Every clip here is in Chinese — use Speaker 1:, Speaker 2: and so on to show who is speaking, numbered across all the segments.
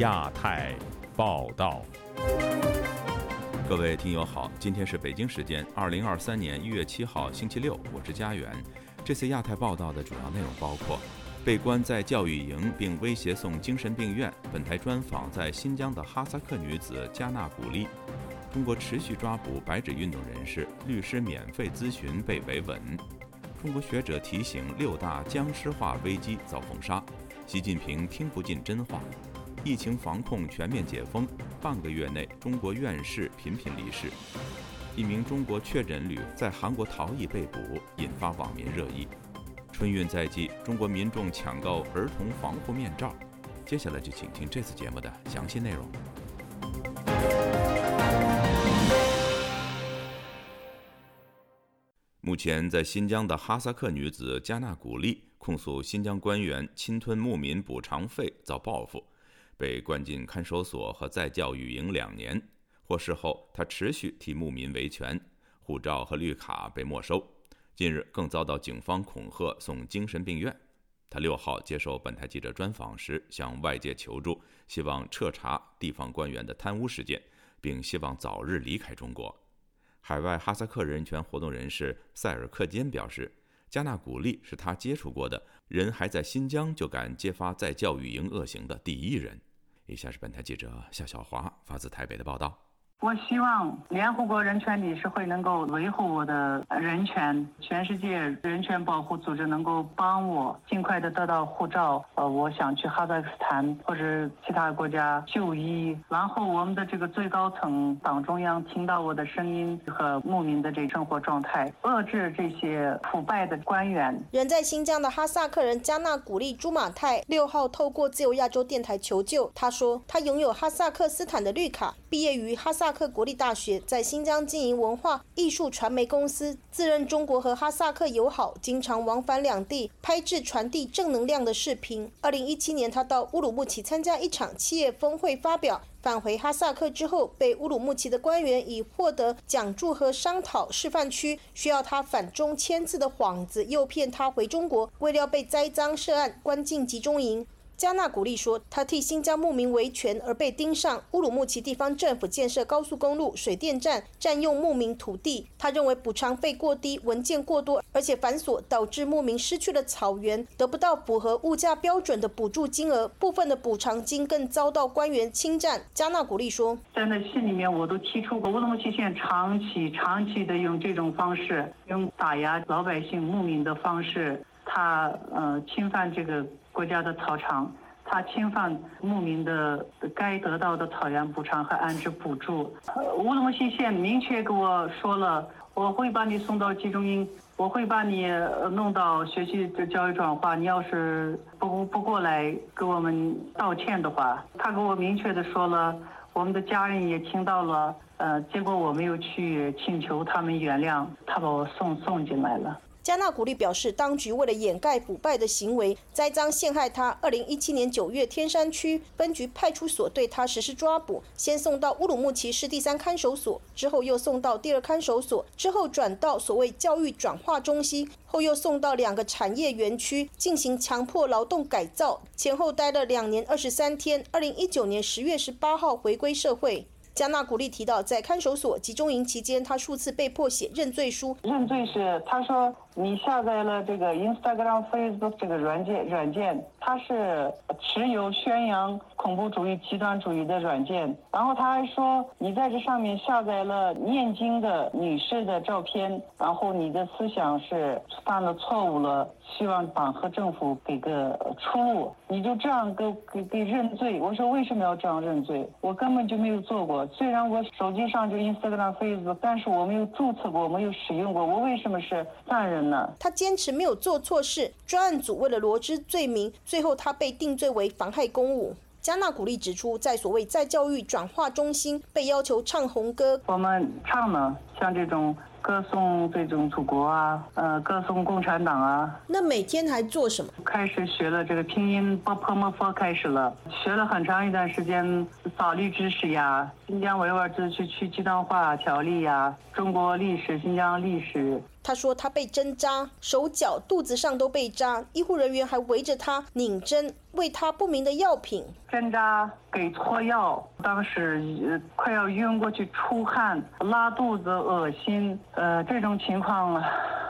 Speaker 1: 亚太报道，各位听友好，今天是北京时间二零二三年一月七号星期六，我是家园。这次亚太报道的主要内容包括：被关在教育营并威胁送精神病院；本台专访在新疆的哈萨克女子加纳古丽；中国持续抓捕白纸运动人士，律师免费咨询被维稳；中国学者提醒六大僵尸化危机遭封杀；习近平听不进真话。疫情防控全面解封，半个月内中国院士频频离世。一名中国确诊旅在韩国逃逸被捕，引发网民热议。春运在即，中国民众抢购儿童防护面罩。接下来就请听这次节目的详细内容。目前，在新疆的哈萨克女子加纳古丽控诉新疆官员侵吞牧民补偿费，遭报复。被关进看守所和再教育营两年，获释后，他持续替牧民维权，护照和绿卡被没收。近日更遭到警方恐吓送精神病院。他六号接受本台记者专访时，向外界求助，希望彻查地方官员的贪污事件，并希望早日离开中国。海外哈萨克人权活动人士塞尔克坚表示，加纳古丽是他接触过的人还在新疆就敢揭发在教育营恶行的第一人。以下是本台记者夏小华发自台北的报道。
Speaker 2: 我希望联合国人权理事会能够维护我的人权，全世界人权保护组织能够帮我尽快的得到护照。呃，我想去哈萨克斯坦或者其他国家就医。然后我们的这个最高层党中央听到我的声音和牧民的这生活状态，遏制这些腐败的官员。
Speaker 3: 人在新疆的哈萨克人加纳古丽朱马泰六号透过自由亚洲电台求救。他说，他拥有哈萨克斯坦的绿卡，毕业于哈萨。克国立大学在新疆经营文化艺术传媒公司，自认中国和哈萨克友好，经常往返两地，拍制传递正能量的视频。二零一七年，他到乌鲁木齐参加一场企业峰会发表，返回哈萨克之后，被乌鲁木齐的官员以获得奖助和商讨示范区需要他反中签字的幌子诱骗他回中国，为了被栽赃涉案，关进集中营。加纳古丽说，他替新疆牧民维权而被盯上。乌鲁木齐地方政府建设高速公路、水电站，占用牧民土地。他认为补偿费过低、文件过多，而且繁琐，导致牧民失去了草原，得不到符合物价标准的补助金额。部分的补偿金更遭到官员侵占。加纳古丽说，
Speaker 2: 在那信里面，我都提出过，乌鲁木齐县长期、长期的用这种方式，用打压老百姓牧民的方式，他呃侵犯这个。国家的草场，他侵犯牧民的该得到的草原补偿和安置补助。乌鲁木齐县明确给我说了，我会把你送到集中营，我会把你弄到学习的教育转化。你要是不不过来给我们道歉的话，他给我明确的说了，我们的家人也听到了。呃，结果我没有去请求他们原谅，他把我送送进来了。
Speaker 3: 加纳古丽表示，当局为了掩盖腐败的行为，栽赃陷害他。二零一七年九月，天山区分局派出所对他实施抓捕，先送到乌鲁木齐市第三看守所，之后又送到第二看守所，之后转到所谓教育转化中心，后又送到两个产业园区进行强迫劳动改造，前后待了两年二十三天。二零一九年十月十八号回归社会。加纳古丽提到，在看守所集中营期间，他数次被迫写认罪书。
Speaker 2: 认罪是他说。你下载了这个 Instagram、Facebook 这个软件，软件它是持有宣扬恐怖主义、极端主义的软件。然后他还说，你在这上面下载了念经的女士的照片，然后你的思想是犯了错误了，希望党和政府给个出路。你就这样给给给认罪？我说为什么要这样认罪？我根本就没有做过。虽然我手机上就 Instagram、Facebook，但是我没有注册过，没有使用过。我为什么是犯人？
Speaker 3: 他坚持没有做错事，专案组为了罗织罪名，最后他被定罪为妨害公务。加纳古丽指出，在所谓在教育转化中心被要求唱红歌，
Speaker 2: 我们唱呢，像这种。歌颂这种祖国啊，呃，歌颂共产党啊。
Speaker 3: 那每天还做什么？
Speaker 2: 开始学了这个拼音，波破莫佛开始了，学了很长一段时间法律知识呀，新疆维吾尔自治区集团化条例呀，中国历史、新疆历史。
Speaker 3: 他说他被针扎，手脚、肚子上都被扎，医护人员还围着他拧针，喂他不明的药品。
Speaker 2: 针扎给错药，当时快要晕过去，出汗、拉肚子、恶心，呃这种情况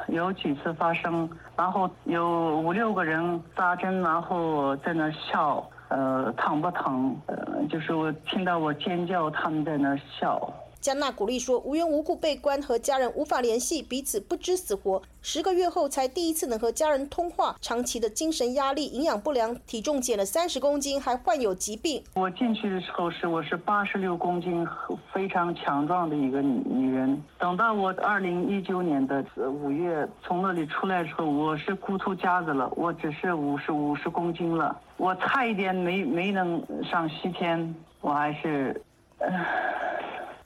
Speaker 2: 有几次发生。然后有五六个人扎针，然后在那笑，呃疼不疼？呃就是我听到我尖叫，他们在那笑。
Speaker 3: 加纳鼓励说，无缘无故被关和家人无法联系，彼此不知死活。十个月后才第一次能和家人通话，长期的精神压力、营养不良，体重减了三十公斤，还患有疾病。
Speaker 2: 我进去的时候是我是八十六公斤，非常强壮的一个女女人。等到我二零一九年的五月从那里出来的时候，我是骨头夹子了，我只是五十五十公斤了，我差一点没没能上西天，我还是，呃。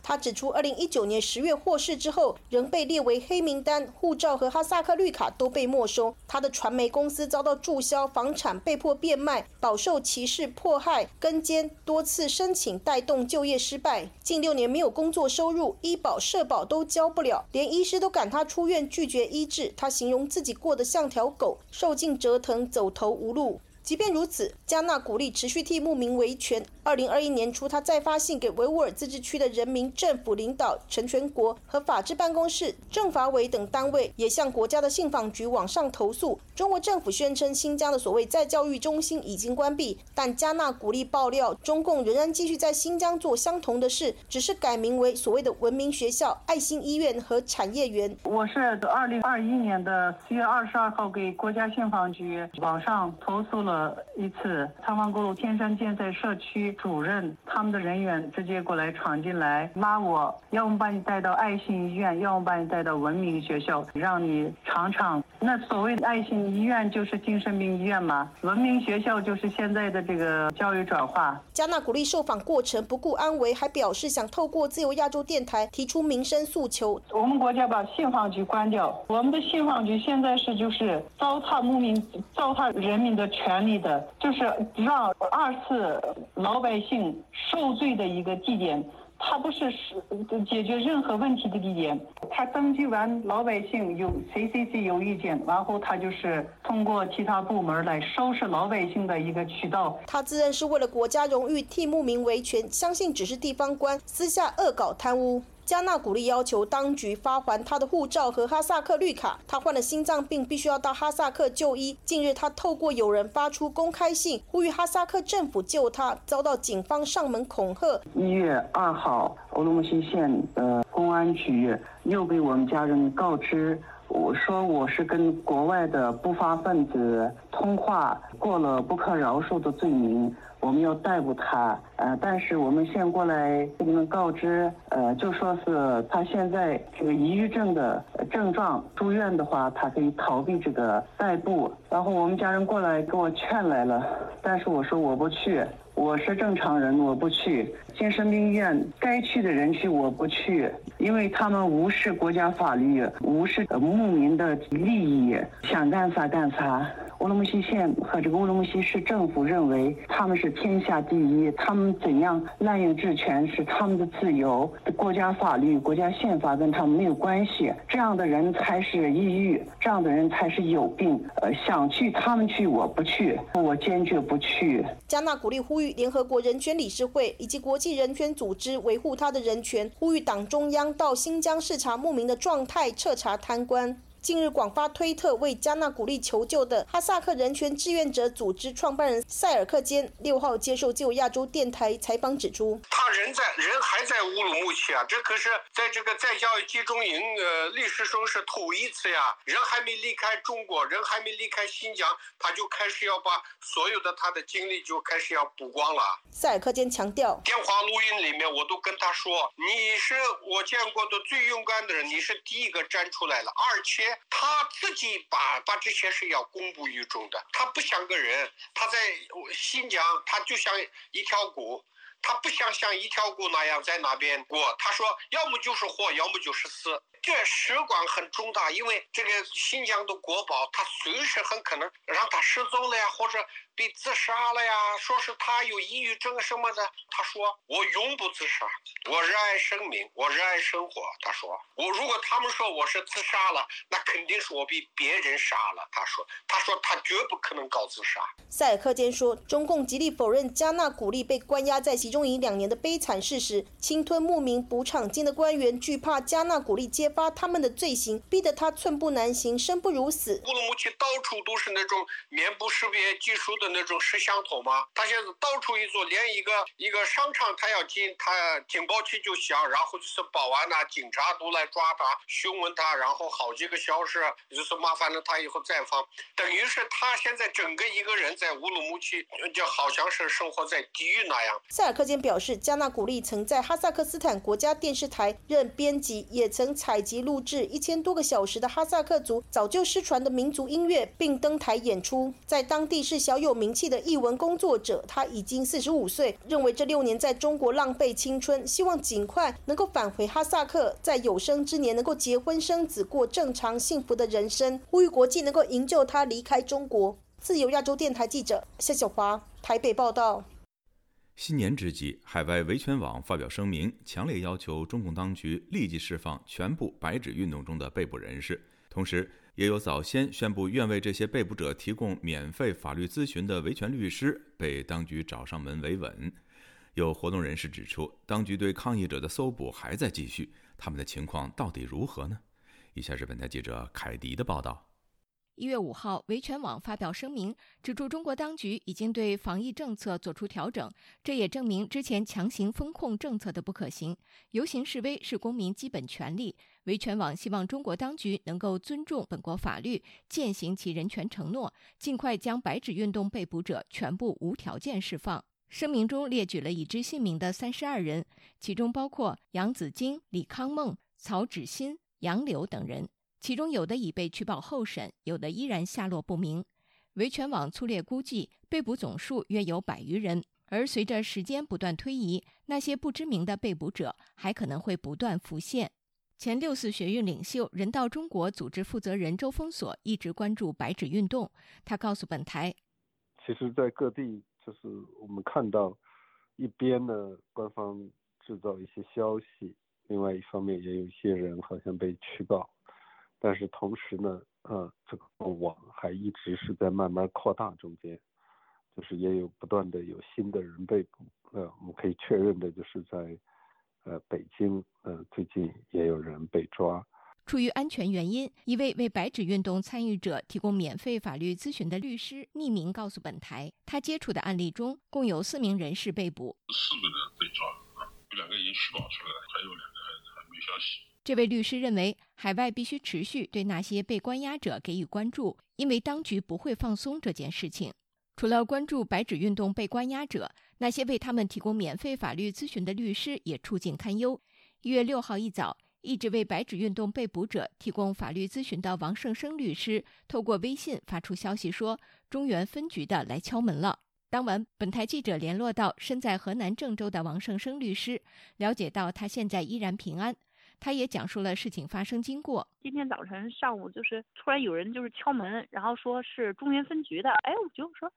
Speaker 3: 他指出，二零一九年十月获释之后，仍被列为黑名单，护照和哈萨克绿卡都被没收。他的传媒公司遭到注销，房产被迫变卖，饱受歧视迫害、跟监，多次申请带动就业失败，近六年没有工作收入，医保社保都交不了，连医师都赶他出院，拒绝医治。他形容自己过得像条狗，受尽折腾，走投无路。即便如此，加纳鼓励持续替牧民维权。二零二一年初，他再发信给维吾尔自治区的人民政府领导陈全国和法制办公室、政法委等单位，也向国家的信访局网上投诉。中国政府宣称新疆的所谓再教育中心已经关闭，但加纳鼓励爆料，中共仍然继续在新疆做相同的事，只是改名为所谓的文明学校、爱心医院和产业园。
Speaker 2: 我是二零二一年的四月二十二号给国家信访局网上投诉了。一次，仓房沟路天山建材社区主任他们的人员直接过来闯进来，拉我，要么把你带到爱心医院，要么把你带到文明学校，让你尝尝。那所谓的爱心医院就是精神病医院嘛，文明学校就是现在的这个教育转化。
Speaker 3: 加纳鼓励受访过程不顾安危，还表示想透过自由亚洲电台提出民生诉求。
Speaker 2: 我们国家把信访局关掉，我们的信访局现在是就是糟蹋牧民、糟蹋人民的权。利的，就是让二次老百姓受罪的一个地点，他不是是解决任何问题的地点。他登记完老百姓有谁谁谁有意见，然后他就是通过其他部门来收拾老百姓的一个渠道。
Speaker 3: 他自认是为了国家荣誉替牧民维权，相信只是地方官私下恶搞贪污。加纳古利要求当局发还他的护照和哈萨克绿卡。他患了心脏病，必须要到哈萨克就医。近日，他透过友人发出公开信，呼吁哈萨克政府救他，遭到警方上门恐吓。
Speaker 2: 一月二号，乌鲁木齐县的公安局又被我们家人告知，我说我是跟国外的不法分子通话，过了不可饶恕的罪名。我们要逮捕他，呃，但是我们先过来给你们告知，呃，就说是他现在这个抑郁症的症状，住院的话，他可以逃避这个逮捕。然后我们家人过来给我劝来了，但是我说我不去，我是正常人，我不去。精神病医院该去的人去，我不去，因为他们无视国家法律，无视牧民的利益，想干啥干啥。乌鲁木齐县和这个乌鲁木齐市政府认为他们是天下第一，他们怎样滥用职权是他们的自由，国家法律、国家宪法跟他们没有关系。这样的人才是抑郁，这样的人才是有病。呃，想去他们去，我不去，我坚决不去。
Speaker 3: 加纳鼓励呼吁联合国人权理事会以及国际人权组织维护他的人权，呼吁党中央到新疆视察牧民的状态，彻查贪官。近日广发推特为加纳鼓励求救的哈萨克人权志愿者组织创办人塞尔克坚六号接受自由亚洲电台采访指出，
Speaker 4: 他人在人还在乌鲁木齐啊，这可是在这个在教育集中营呃历史上是头一次呀，人还没离开中国，人还没离开新疆，他就开始要把所有的他的精力就开始要补光了。
Speaker 3: 塞尔克坚强调，
Speaker 4: 电话录音里面我都跟他说，你是我见过的最勇敢的人，你是第一个站出来了，而且。他自己把把这些事要公布于众的，他不像个人，他在新疆，他就像一条狗。他不想像一条狗那样在那边过。他说，要么就是活，要么就是死。这事关很重大，因为这个新疆的国宝，他随时很可能让他失踪了呀，或者被自杀了呀。说是他有抑郁症什么的。他说：“我永不自杀，我热爱生命，我热爱生活。”他说：“我如果他们说我是自杀了，那肯定是我被别人杀了。”他说：“他说他绝不可能搞自杀。”
Speaker 3: 塞尔克坚说，中共极力否认加纳古力被关押在集中营两年的悲惨事实。侵吞牧民补偿金的官员惧怕加纳古力揭发他们的罪行，逼得他寸步难行，生不如死。
Speaker 4: 乌鲁木齐到处都是那种面部识别技术的那种摄像头嘛，他现在到处一做，连一个一个商场他要进，他警报器就响，然后就是保安呐、警察都来抓他、询问他，然后好几个小时，就是麻烦了他以后再放，等于是他现在整个一个人在乌鲁木齐就好像是生活在地狱那样。
Speaker 3: 塞尔克坚表示，加纳古力曾在哈萨克斯坦国家电视台任编辑，也曾采及录。制一千多个小时的哈萨克族早就失传的民族音乐，并登台演出，在当地是小有名气的译文工作者。他已经四十五岁，认为这六年在中国浪费青春，希望尽快能够返回哈萨克，在有生之年能够结婚生子，过正常幸福的人生。呼吁国际能够营救他离开中国。自由亚洲电台记者夏小华台北报道。
Speaker 1: 新年之际，海外维权网发表声明，强烈要求中共当局立即释放全部白纸运动中的被捕人士。同时，也有早先宣布愿为这些被捕者提供免费法律咨询的维权律师被当局找上门维稳。有活动人士指出，当局对抗议者的搜捕还在继续，他们的情况到底如何呢？以下是本台记者凯迪的报道。
Speaker 5: 一月五号，维权网发表声明，指出中国当局已经对防疫政策作出调整，这也证明之前强行封控政策的不可行。游行示威是公民基本权利，维权网希望中国当局能够尊重本国法律，践行其人权承诺，尽快将白纸运动被捕者全部无条件释放。声明中列举了已知姓名的三十二人，其中包括杨子晶、李康梦、曹芷欣、杨柳等人。其中有的已被取保候审，有的依然下落不明。维权网粗略估计，被捕总数约有百余人。而随着时间不断推移，那些不知名的被捕者还可能会不断浮现。前六四学运领袖、人道中国组织负责人周峰锁一直关注白纸运动。他告诉本台：“
Speaker 6: 其实，在各地，就是我们看到，一边呢，官方制造一些消息，另外一方面也有一些人好像被取保。”但是同时呢，呃，这个网还一直是在慢慢扩大中间，就是也有不断的有新的人被捕。呃，我们可以确认的就是在，呃，北京，呃，最近也有人被抓。
Speaker 5: 出于安全原因，一位为白纸运动参与者提供免费法律咨询的律师匿名告诉本台，他接触的案例中共有四名人士被捕，
Speaker 7: 四个人被抓，有两个已经取保出来了，还有两个还还没消息。
Speaker 5: 这位律师认为，海外必须持续对那些被关押者给予关注，因为当局不会放松这件事情。除了关注白纸运动被关押者，那些为他们提供免费法律咨询的律师也处境堪忧。一月六号一早，一直为白纸运动被捕者提供法律咨询的王胜生律师，透过微信发出消息说，中原分局的来敲门了。当晚，本台记者联络到身在河南郑州的王胜生律师，了解到他现在依然平安。他也讲述了事情发生经过。
Speaker 8: 今天早晨上午，就是突然有人就是敲门，然后说是中原分局的。哎，我就说，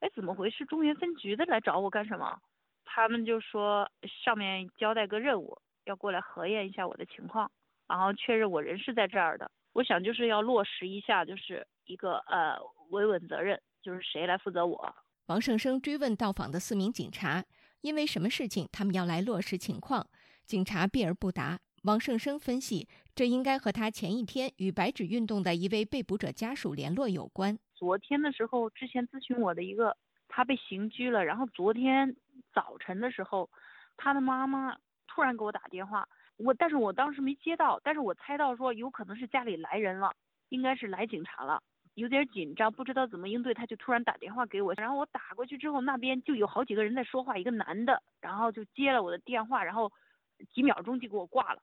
Speaker 8: 哎，怎么回事？中原分局的来找我干什么？他们就说上面交代个任务，要过来核验一下我的情况，然后确认我人是在这儿的。我想就是要落实一下，就是一个呃维稳责任，就是谁来负责我。
Speaker 5: 王胜生追问到访的四名警察，因为什么事情他们要来落实情况？警察避而不答。王胜生分析，这应该和他前一天与白纸运动的一位被捕者家属联络有关。
Speaker 8: 昨天的时候，之前咨询我的一个，他被刑拘了。然后昨天早晨的时候，他的妈妈突然给我打电话，我但是我当时没接到，但是我猜到说有可能是家里来人了，应该是来警察了，有点紧张，不知道怎么应对，他就突然打电话给我。然后我打过去之后，那边就有好几个人在说话，一个男的，然后就接了我的电话，然后几秒钟就给我挂了。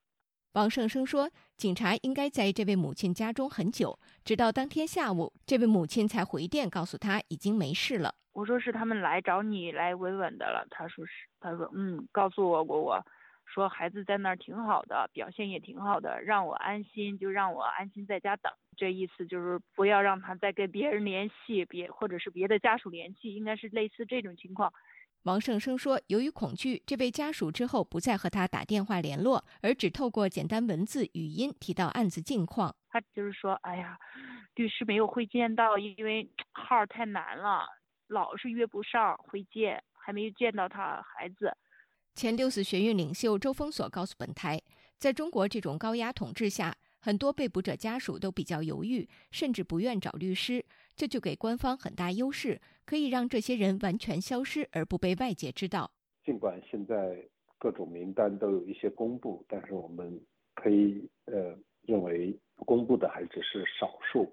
Speaker 5: 王胜生说：“警察应该在这位母亲家中很久，直到当天下午，这位母亲才回电告诉他已经没事了。
Speaker 8: 我说是他们来找你来维稳的了。他说是，他说嗯，告诉我过我，说孩子在那儿挺好的，表现也挺好的，让我安心，就让我安心在家等。这意思就是不要让他再跟别人联系，别或者是别的家属联系，应该是类似这种情况。
Speaker 5: 王胜生说，由于恐惧，这位家属之后不再和他打电话联络，而只透过简单文字、语音提到案子近况。
Speaker 8: 他就是说，哎呀，律师没有会见到，因为 号太难了，老是约不上会见，还没有见到他孩子。
Speaker 5: 前六四学运领袖周峰所告诉本台，在中国这种高压统治下。很多被捕者家属都比较犹豫，甚至不愿找律师，这就给官方很大优势，可以让这些人完全消失而不被外界知道。
Speaker 6: 尽管现在各种名单都有一些公布，但是我们可以呃认为公布的还只是少数，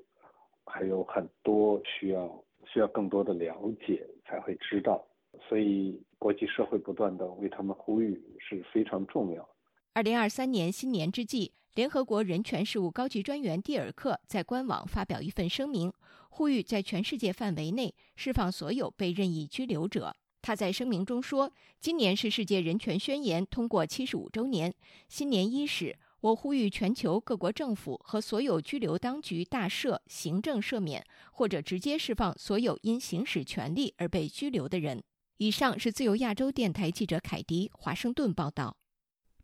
Speaker 6: 还有很多需要需要更多的了解才会知道，所以国际社会不断的为他们呼吁是非常重要。
Speaker 5: 二零二三年新年之际。联合国人权事务高级专员蒂尔克在官网发表一份声明，呼吁在全世界范围内释放所有被任意拘留者。他在声明中说：“今年是世界人权宣言通过七十五周年，新年伊始，我呼吁全球各国政府和所有拘留当局大赦、行政赦免或者直接释放所有因行使权利而被拘留的人。”以上是自由亚洲电台记者凯迪华盛顿报道。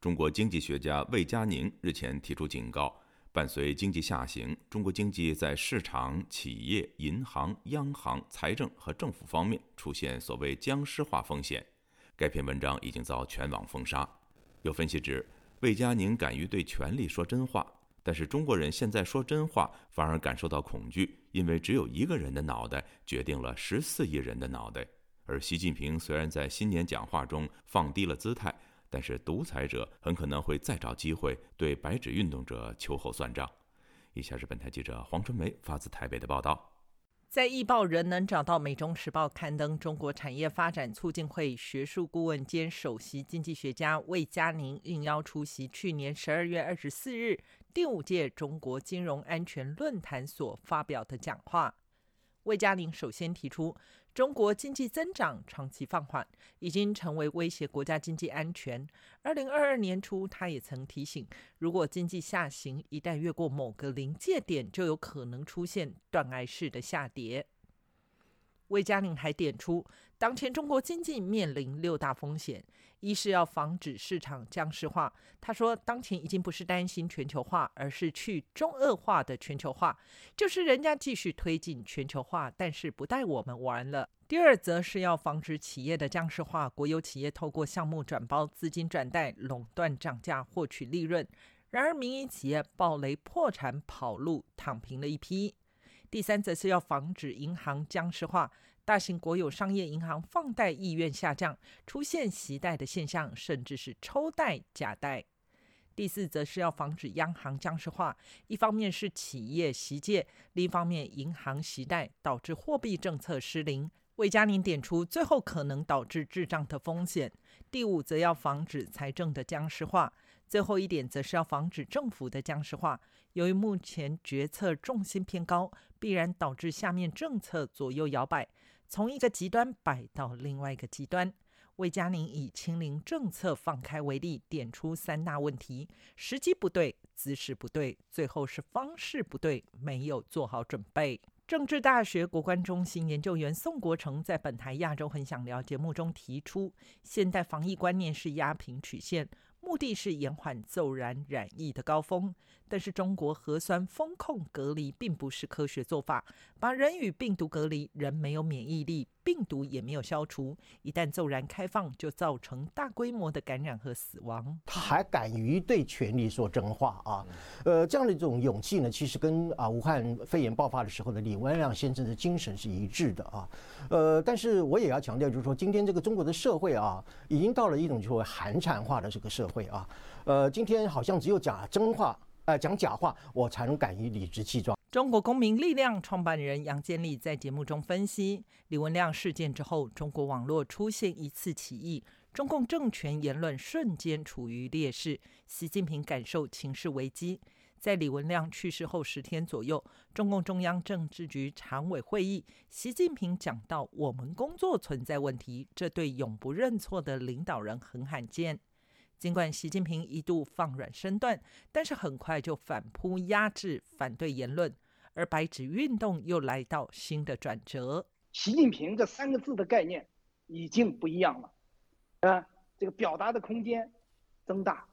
Speaker 1: 中国经济学家魏佳宁日前提出警告：伴随经济下行，中国经济在市场、企业、银行、央行、财政和政府方面出现所谓僵尸化风险。该篇文章已经遭全网封杀。有分析指，魏佳宁敢于对权力说真话，但是中国人现在说真话反而感受到恐惧，因为只有一个人的脑袋决定了十四亿人的脑袋。而习近平虽然在新年讲话中放低了姿态。但是独裁者很可能会再找机会对白纸运动者秋后算账。以下是本台记者黄春梅发自台北的报道：
Speaker 9: 在易报仍能找到《美中时报》刊登中国产业发展促进会学术顾问兼首席经济学家魏佳宁应邀出席去年十二月二十四日第五届中国金融安全论坛所发表的讲话。魏佳玲首先提出。中国经济增长长期放缓，已经成为威胁国家经济安全。二零二二年初，他也曾提醒，如果经济下行一旦越过某个临界点，就有可能出现断崖式的下跌。魏佳宁还点出，当前中国经济面临六大风险。一是要防止市场僵尸化。他说，当前已经不是担心全球化，而是去中恶化的全球化，就是人家继续推进全球化，但是不带我们玩了。第二，则是要防止企业的僵尸化，国有企业透过项目转包、资金转贷、垄断涨价获取利润，然而民营企业暴雷破产跑路，躺平了一批。第三，则是要防止银行僵尸化。大型国有商业银行放贷意愿下降，出现袭贷的现象，甚至是抽贷假贷。第四，则是要防止央行僵尸化，一方面是企业习借，另一方面银行袭贷，导致货币政策失灵。魏佳宁点出，最后可能导致滞胀的风险。第五，则要防止财政的僵尸化。最后一点，则是要防止政府的僵尸化。由于目前决策重心偏高，必然导致下面政策左右摇摆。从一个极端摆到另外一个极端，魏佳宁以清零政策放开为例，点出三大问题：时机不对，姿势不对，最后是方式不对，没有做好准备。政治大学国关中心研究员宋国成在本台《亚洲很想聊》节目中提出，现代防疫观念是压平曲线，目的是延缓骤然染疫的高峰。但是中国核酸风控隔离并不是科学做法，把人与病毒隔离，人没有免疫力，病毒也没有消除，一旦骤然开放，就造成大规模的感染和死亡。
Speaker 10: 他还敢于对权力说真话啊！呃，这样的一种勇气呢，其实跟啊武汉肺炎爆发的时候的李文亮先生的精神是一致的啊。呃，但是我也要强调，就是说今天这个中国的社会啊，已经到了一种就是寒蝉化的这个社会啊。呃，今天好像只有讲真话。呃，讲假话，我才能敢于理直气壮。
Speaker 9: 中国公民力量创办人杨建立在节目中分析，李文亮事件之后，中国网络出现一次起义，中共政权言论瞬间处于劣势，习近平感受情势危机。在李文亮去世后十天左右，中共中央政治局常委会议，习近平讲到我们工作存在问题，这对永不认错的领导人很罕见。尽管习近平一度放软身段，但是很快就反扑压制反对言论，而白纸运动又来到新的转折。
Speaker 11: 习近平这三个字的概念已经不一样了，啊，这个表达的空间增大，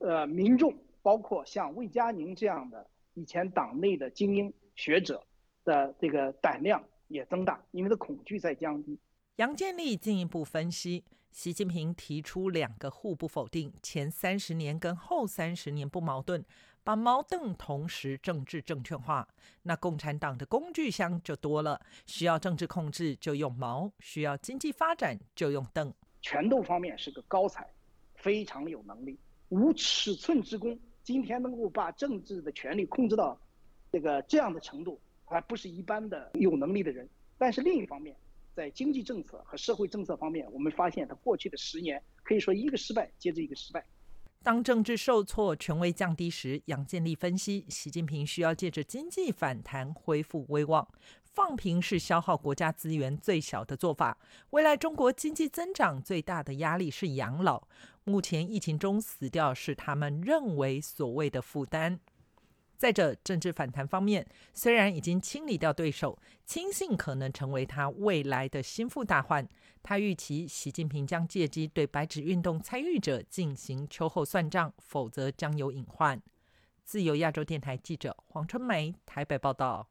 Speaker 11: 呃，民众。包括像魏佳宁这样的以前党内的精英学者的这个胆量也增大，因为的恐惧在降低。
Speaker 9: 杨建立进一步分析，习近平提出两个互不否定，前三十年跟后三十年不矛盾，把矛盾同时政治正确化，那共产党的工具箱就多了，需要政治控制就用矛，需要经济发展就用盾。
Speaker 11: 拳斗方面是个高才，非常有能力，无尺寸之功。今天能够把政治的权力控制到这个这样的程度，还不是一般的有能力的人。但是另一方面，在经济政策和社会政策方面，我们发现他过去的十年可以说一个失败接着一个失败。
Speaker 9: 当政治受挫、权威降低时，杨建立分析，习近平需要借着经济反弹恢复威望。放平是消耗国家资源最小的做法。未来中国经济增长最大的压力是养老。目前疫情中死掉是他们认为所谓的负担。再者，政治反弹方面，虽然已经清理掉对手，亲信可能成为他未来的心腹大患。他预期习近平将借机对白纸运动参与者进行秋后算账，否则将有隐患。自由亚洲电台记者黄春梅台北报道。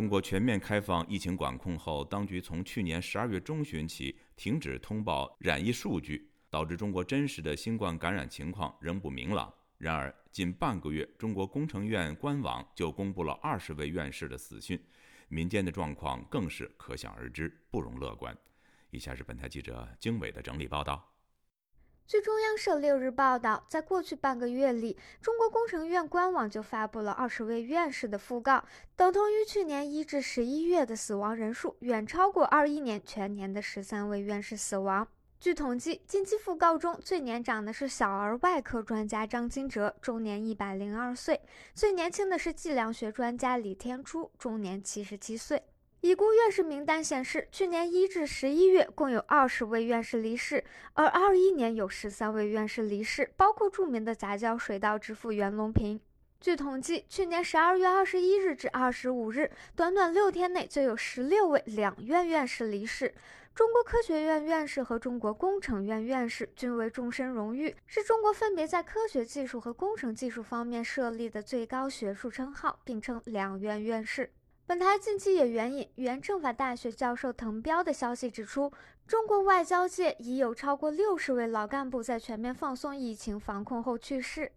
Speaker 1: 中国全面开放疫情管控后，当局从去年十二月中旬起停止通报染疫数据，导致中国真实的新冠感染情况仍不明朗。然而，近半个月，中国工程院官网就公布了二十位院士的死讯，民间的状况更是可想而知，不容乐观。以下是本台记者经纬的整理报道。
Speaker 12: 据中央社六日报道，在过去半个月里，中国工程院官网就发布了二十位院士的讣告，等同于去年一至十一月的死亡人数，远超过二一年全年的十三位院士死亡。据统计，近期讣告中最年长的是小儿外科专家张金哲，终年一百零二岁；最年轻的是计量学专家李天初，终年七十七岁。已故院士名单显示，去年一至十一月共有二十位院士离世，而二一年有十三位院士离世，包括著名的杂交水稻之父袁隆平。据统计，去年十二月二十一日至二十五日，短短六天内就有十六位两院院士离世。中国科学院院士和中国工程院院士均为终身荣誉，是中国分别在科学技术和工程技术方面设立的最高学术称号，并称两院院士。本台近期也援引原政法大学教授滕彪的消息指出，中国外交界已有超过六十位老干部在全面放松疫情防控后去世。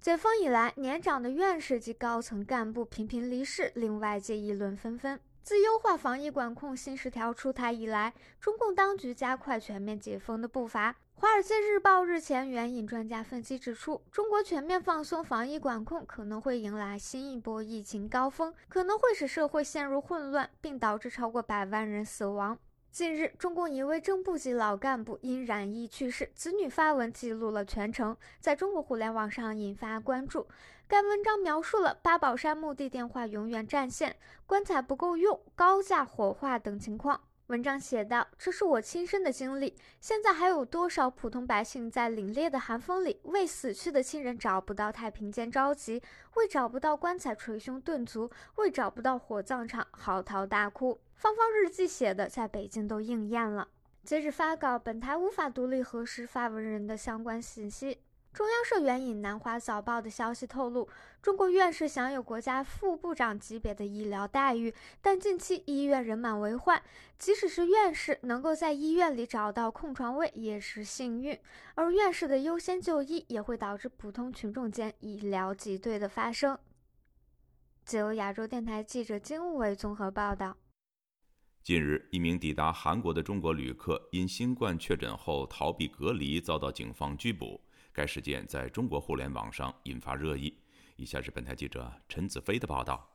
Speaker 12: 解封以来，年长的院士及高层干部频频离世，令外界议论纷纷。自优化防疫管控新十条出台以来，中共当局加快全面解封的步伐。《华尔街日报》日前援引专家分析指出，中国全面放松防疫管控可能会迎来新一波疫情高峰，可能会使社会陷入混乱，并导致超过百万人死亡。近日，中共一位正部级老干部因染疫去世，子女发文记录了全程，在中国互联网上引发关注。该文章描述了八宝山墓地电话永远占线、棺材不够用、高价火化等情况。文章写道：“这是我亲身的经历。现在还有多少普通百姓在凛冽的寒风里，为死去的亲人找不到太平间着急，为找不到棺材捶胸顿足，为找不到火葬场嚎啕大哭。芳芳日记写的，在北京都应验了。”截止发稿，本台无法独立核实发文人的相关信息。中央社援引南华早报的消息透露，中国院士享有国家副部长级别的医疗待遇，但近期医院人满为患，即使是院士能够在医院里找到空床位也是幸运。而院士的优先就医也会导致普通群众间医疗挤兑的发生。自由亚洲电台记者金武伟综合报道。
Speaker 1: 近日，一名抵达韩国的中国旅客因新冠确诊后逃避隔离，遭到警方拘捕。该事件在中国互联网上引发热议。以下是本台记者陈子飞的报道。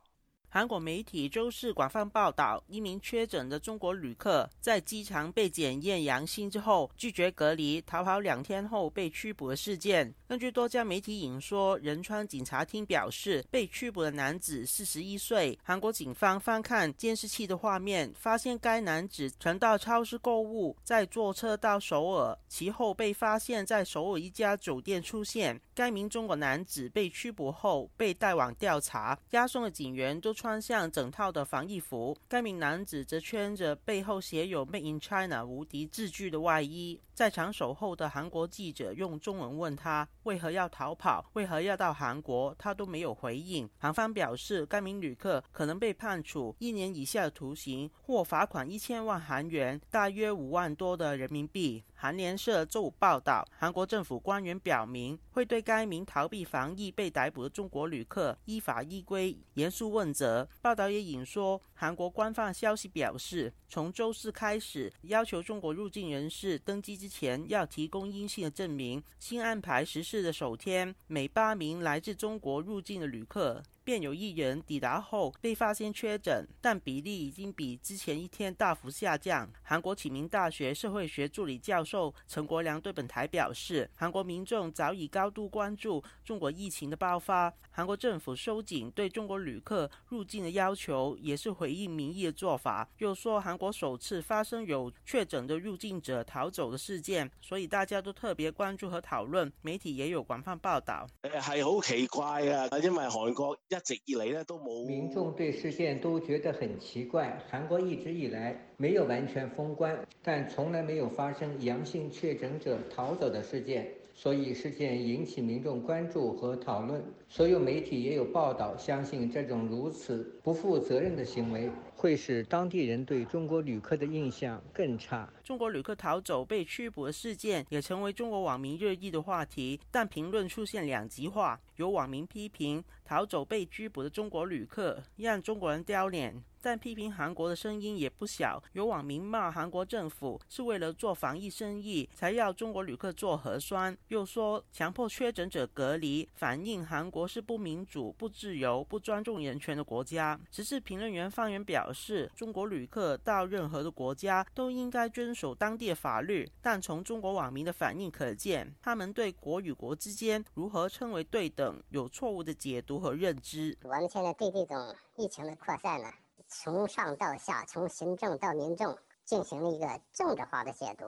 Speaker 13: 韩国媒体周四广泛报道，一名确诊的中国旅客在机场被检验阳性之后，拒绝隔离，逃跑两天后被拘捕的事件。根据多家媒体引说，仁川警察厅表示，被拘捕的男子四十一岁。韩国警方翻看监视器的画面，发现该男子曾到超市购物，再坐车到首尔，其后被发现在首尔一家酒店出现。该名中国男子被拘捕后被带往调查，押送的警员都穿上整套的防疫服。该名男子则穿着背后写有 “Made in China” 无敌字句的外衣。在场守候的韩国记者用中文问他为何要逃跑，为何要到韩国，他都没有回应。韩方表示，该名旅客可能被判处一年以下的徒刑或罚款一千万韩元，大约五万多的人民币。韩联社周五报道，韩国政府官员表明，会对该名逃避防疫被逮捕的中国旅客依法依规严肃问责。报道也引说，韩国官方消息表示，从周四开始，要求中国入境人士登机之前要提供阴性的证明。新安排实施的首天，每八名来自中国入境的旅客。便有一人抵达后被发现确诊，但比例已经比之前一天大幅下降。韩国启明大学社会学助理教授陈国良对本台表示，韩国民众早已高度关注中国疫情的爆发，韩国政府收紧对中国旅客入境的要求，也是回应民意的做法。又说，韩国首次发生有确诊的入境者逃走的事件，所以大家都特别关注和讨论，媒体也有广泛报道。
Speaker 14: 誒係好奇怪啊，因为韩国一一直以嚟咧都冇。
Speaker 15: 民众对事件都觉得很奇怪，韩国一直以来没有完全封关，但从来没有发生阳性确诊者逃走的事件，所以事件引起民众关注和讨论。所有媒体也有报道，相信这种如此不负责任的行为会使当地人对中国旅客的印象更差。
Speaker 13: 中国旅客逃走被拘捕的事件也成为中国网民热议的话题，但评论出现两极化。有网民批评逃走被拘捕的中国旅客让中国人丢脸，但批评韩国的声音也不小。有网民骂韩国政府是为了做防疫生意才要中国旅客做核酸，又说强迫确诊者隔离，反映韩国是不民主、不自由、不尊重人权的国家。时事评论员方源表示，中国旅客到任何的国家都应该遵守当地的法律，但从中国网民的反应可见，他们对国与国之间如何称为对等。有错误的解读和认知。
Speaker 16: 我们现在对这种疫情的扩散呢，从上到下，从行政到民众，进行了一个政治化的解读，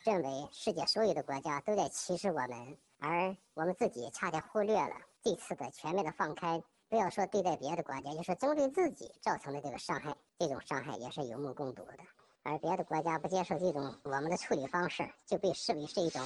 Speaker 16: 认为世界所有的国家都在歧视我们，而我们自己恰恰忽略了这次的全面的放开。不要说对待别的国家，就是针对自己造成的这个伤害，这种伤害也是有目共睹的。而别的国家不接受这种我们的处理方式，就被视为是一种。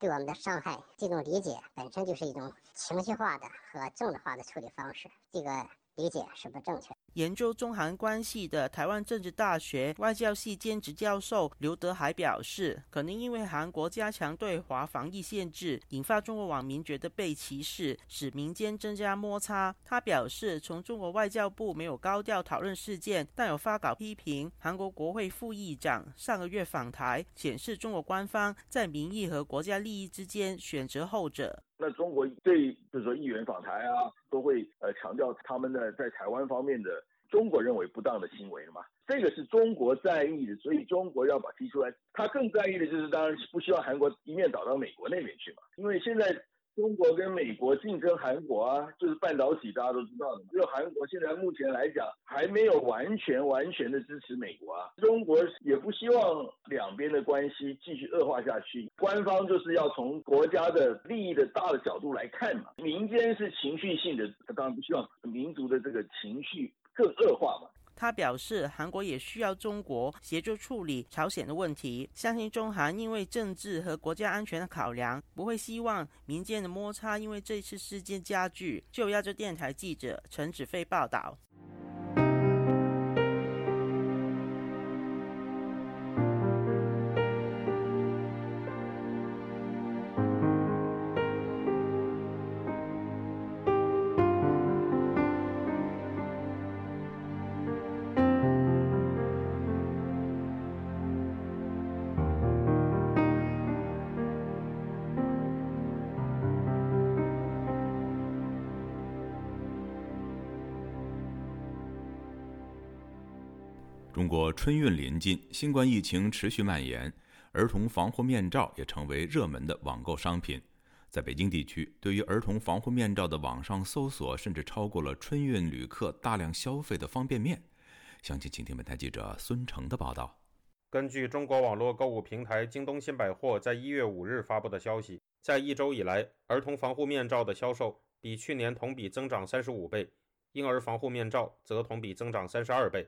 Speaker 16: 对我们的伤害，这种理解本身就是一种情绪化的和政治化的处理方式，这个理解是不正确。
Speaker 13: 研究中韩关系的台湾政治大学外交系兼职教授刘德海表示，可能因为韩国加强对华防疫限制，引发中国网民觉得被歧视，使民间增加摩擦。他表示，从中国外交部没有高调讨论事件，但有发稿批评韩国国会副议长上个月访台，显示中国官方在民意和国家利益之间选择后者。
Speaker 17: 那中国对，比如说议员访台啊，都会呃强调他们的在台湾方面的中国认为不当的行为嘛，这个是中国在意的，所以中国要把提出来。他更在意的就是，当然是不希望韩国一面倒到美国那边去嘛，因为现在。中国跟美国竞争韩国啊，就是半导体，大家都知道的。只有韩国现在目前来讲还没有完全完全的支持美国啊。中国也不希望两边的关系继续恶化下去。官方就是要从国家的利益的大的角度来看嘛。民间是情绪性的，他当然不希望民族的这个情绪更恶化嘛。
Speaker 13: 他表示，韩国也需要中国协助处理朝鲜的问题，相信中韩因为政治和国家安全的考量，不会希望民间的摩擦因为这次事件加剧。就亚洲电台记者陈子飞报道。
Speaker 1: 春运临近，新冠疫情持续蔓延，儿童防护面罩也成为热门的网购商品。在北京地区，对于儿童防护面罩的网上搜索，甚至超过了春运旅客大量消费的方便面。详情，请听本台记者孙成的报道。
Speaker 18: 根据中国网络购物平台京东新百货在一月五日发布的消息，在一周以来，儿童防护面罩的销售比去年同比增长三十五倍，婴儿防护面罩则同比增长三十二倍。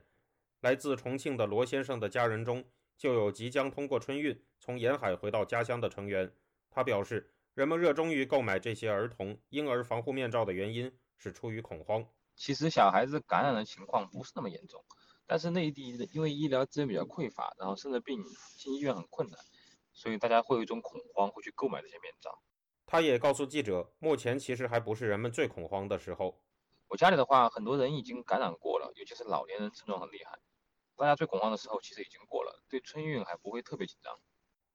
Speaker 18: 来自重庆的罗先生的家人中，就有即将通过春运从沿海回到家乡的成员。他表示，人们热衷于购买这些儿童、婴儿防护面罩的原因是出于恐慌。
Speaker 19: 其实小孩子感染的情况不是那么严重，但是内地因为医疗资源比较匮乏，然后生了病进医院很困难，所以大家会有一种恐慌，会去购买这些面罩。
Speaker 18: 他也告诉记者，目前其实还不是人们最恐慌的时候。
Speaker 19: 我家里的话，很多人已经感染过了，尤其是老年人症状很厉害。大家最恐慌的时候其实已经过了，对春运还不会特别紧张。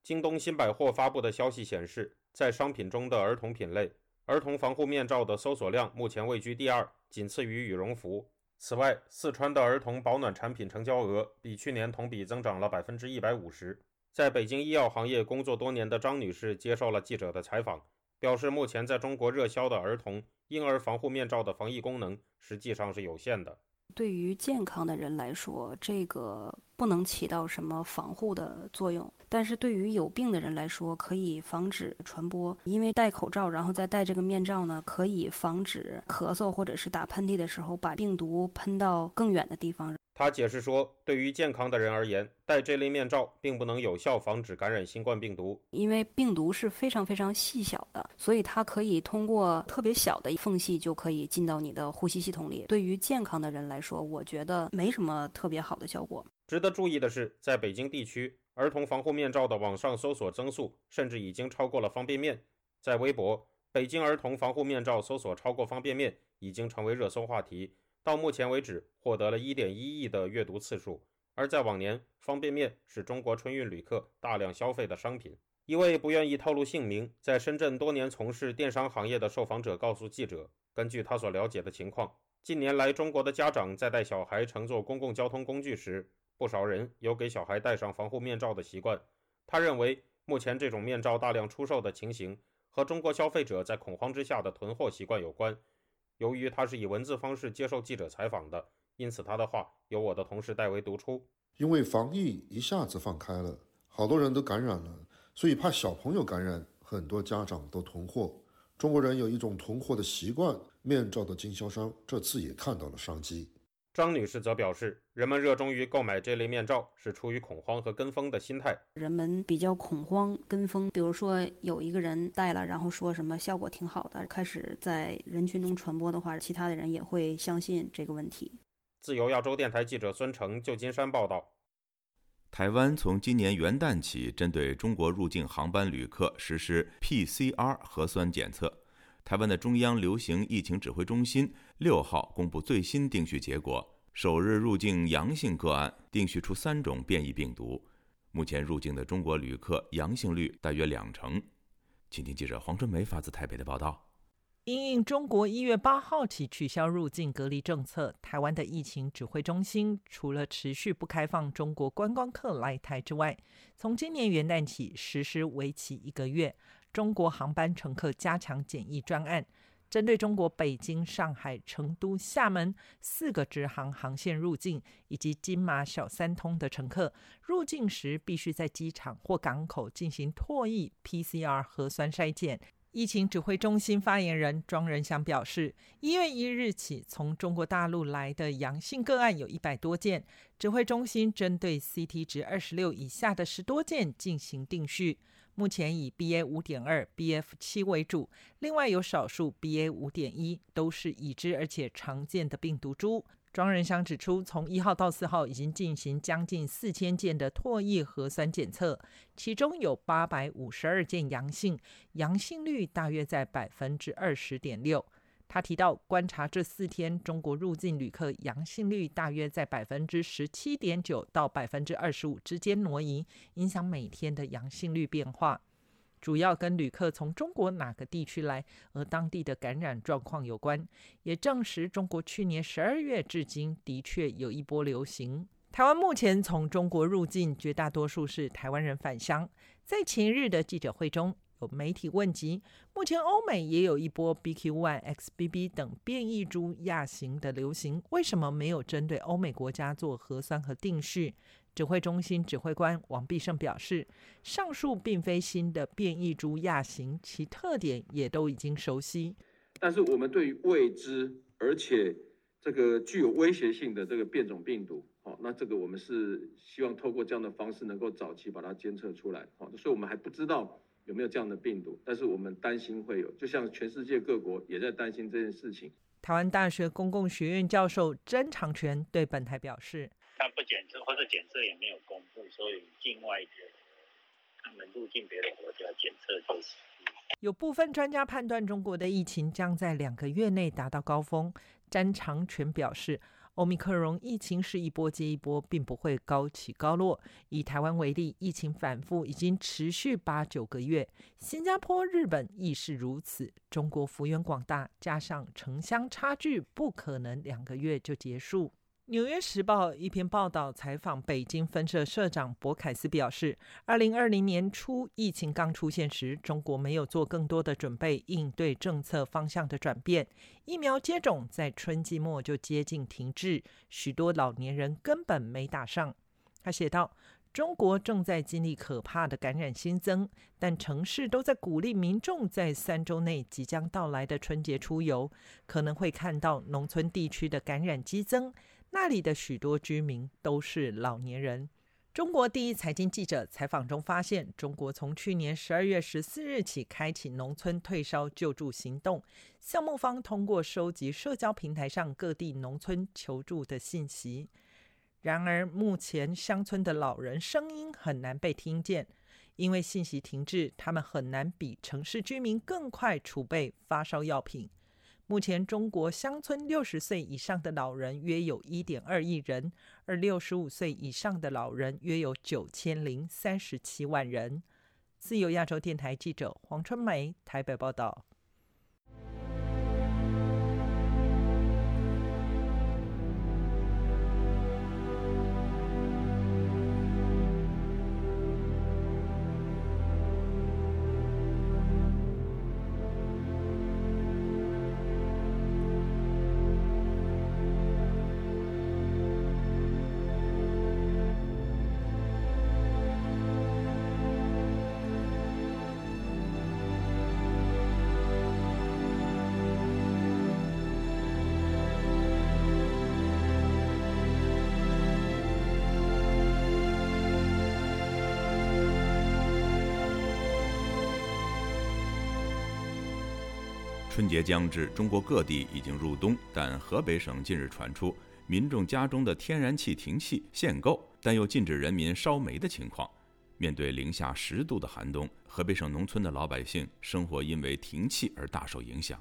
Speaker 18: 京东新百货发布的消息显示，在商品中的儿童品类，儿童防护面罩的搜索量目前位居第二，仅次于羽绒服。此外，四川的儿童保暖产品成交额比去年同比增长了百分之一百五十。在北京医药行业工作多年的张女士接受了记者的采访，表示目前在中国热销的儿童、婴儿防护面罩的防疫功能实际上是有限的。
Speaker 20: 对于健康的人来说，这个不能起到什么防护的作用；但是对于有病的人来说，可以防止传播。因为戴口罩，然后再戴这个面罩呢，可以防止咳嗽或者是打喷嚏的时候把病毒喷到更远的地方。
Speaker 18: 他解释说，对于健康的人而言，戴这类面罩并不能有效防止感染新冠病毒，
Speaker 20: 因为病毒是非常非常细小的，所以它可以通过特别小的缝隙就可以进到你的呼吸系统里。对于健康的人来说，我觉得没什么特别好的效果。
Speaker 18: 值得注意的是，在北京地区，儿童防护面罩的网上搜索增速甚至已经超过了方便面。在微博，北京儿童防护面罩搜索超过方便面已经成为热搜话题。到目前为止，获得了一点一亿的阅读次数。而在往年，方便面是中国春运旅客大量消费的商品。一位不愿意透露姓名，在深圳多年从事电商行业的受访者告诉记者，根据他所了解的情况，近年来中国的家长在带小孩乘坐公共交通工具时，不少人有给小孩戴上防护面罩的习惯。他认为，目前这种面罩大量出售的情形和中国消费者在恐慌之下的囤货习惯有关。由于他是以文字方式接受记者采访的，因此他的话由我的同事代为读出。
Speaker 21: 因为防疫一下子放开了，好多人都感染了，所以怕小朋友感染，很多家长都囤货。中国人有一种囤货的习惯，面罩的经销商这次也看到了商机。
Speaker 18: 张女士则表示，人们热衷于购买这类面罩是出于恐慌和跟风的心态。
Speaker 20: 人们比较恐慌、跟风，比如说有一个人戴了，然后说什么效果挺好的，开始在人群中传播的话，其他的人也会相信这个问题。
Speaker 18: 自由亚洲电台记者孙成，旧金山报道。
Speaker 1: 台湾从今年元旦起，针对中国入境航班旅客实施 PCR 核酸检测。台湾的中央流行疫情指挥中心六号公布最新定序结果，首日入境阳性个案定序出三种变异病毒。目前入境的中国旅客阳性率大约两成。请听记者黄春梅发自台北的报道。
Speaker 9: 因应中国一月八号起取消入境隔离政策，台湾的疫情指挥中心除了持续不开放中国观光客来台之外，从今年元旦起实施为期一个月。中国航班乘客加强检疫专案，针对中国北京、上海、成都、厦门四个直航航线入境，以及金马小三通的乘客入境时，必须在机场或港口进行唾液 PCR 核酸筛检。疫情指挥中心发言人庄仁祥表示，一月一日起，从中国大陆来的阳性个案有一百多件，指挥中心针对 CT 值二十六以下的十多件进行定序，目前以 BA 五点二、BF 七为主，另外有少数 BA 五点一，都是已知而且常见的病毒株。庄仁祥指出，从一号到四号已经进行将近四千件的唾液核酸检测，其中有八百五十二件阳性，阳性率大约在百分之二十点六。他提到，观察这四天中国入境旅客阳性率大约在百分之十七点九到百分之二十五之间挪移，影响每天的阳性率变化。主要跟旅客从中国哪个地区来，而当地的感染状况有关，也证实中国去年十二月至今的确有一波流行。台湾目前从中国入境，绝大多数是台湾人返乡。在前日的记者会中，有媒体问及，目前欧美也有一波 BQ.1、XBB 等变异株亚型的流行，为什么没有针对欧美国家做核酸和定序？指挥中心指挥官王必胜表示，上述并非新的变异株亚型，其特点也都已经熟悉。
Speaker 22: 但是我们对于未知而且这个具有威胁性的这个变种病毒，好，那这个我们是希望透过这样的方式能够早期把它监测出来，好，所以我们还不知道有没有这样的病毒，但是我们担心会有，就像全世界各国也在担心这件事情。
Speaker 9: 台湾大学公共学院教授詹长全对本台表示。
Speaker 23: 他不检测或者检测也没有公布，所以境外的他们入境别的国家检测就是。
Speaker 9: 有部分专家判断，中国的疫情将在两个月内达到高峰。詹长全表示，欧米克戎疫情是一波接一波，并不会高起高落。以台湾为例，疫情反复已经持续八九个月，新加坡、日本亦是如此。中国幅员广大，加上城乡差距，不可能两个月就结束。《纽约时报》一篇报道采访北京分社社长博凯斯表示，二零二零年初疫情刚出现时，中国没有做更多的准备应对政策方向的转变，疫苗接种在春季末就接近停滞，许多老年人根本没打上。他写道：“中国正在经历可怕的感染新增，但城市都在鼓励民众在三周内即将到来的春节出游，可能会看到农村地区的感染激增。”那里的许多居民都是老年人。中国第一财经记者采访中发现，中国从去年十二月十四日起开启农村退烧救助行动，项目方通过收集社交平台上各地农村求助的信息。然而，目前乡村的老人声音很难被听见，因为信息停滞，他们很难比城市居民更快储备发烧药品。目前，中国乡村六十岁以上的老人约有一点二亿人，而六十五岁以上的老人约有九千零三十七万人。自由亚洲电台记者黄春梅台北报道。
Speaker 1: 春节将至，中国各地已经入冬，但河北省近日传出民众家中的天然气停气限购，但又禁止人民烧煤的情况。面对零下十度的寒冬，河北省农村的老百姓生活因为停气而大受影响。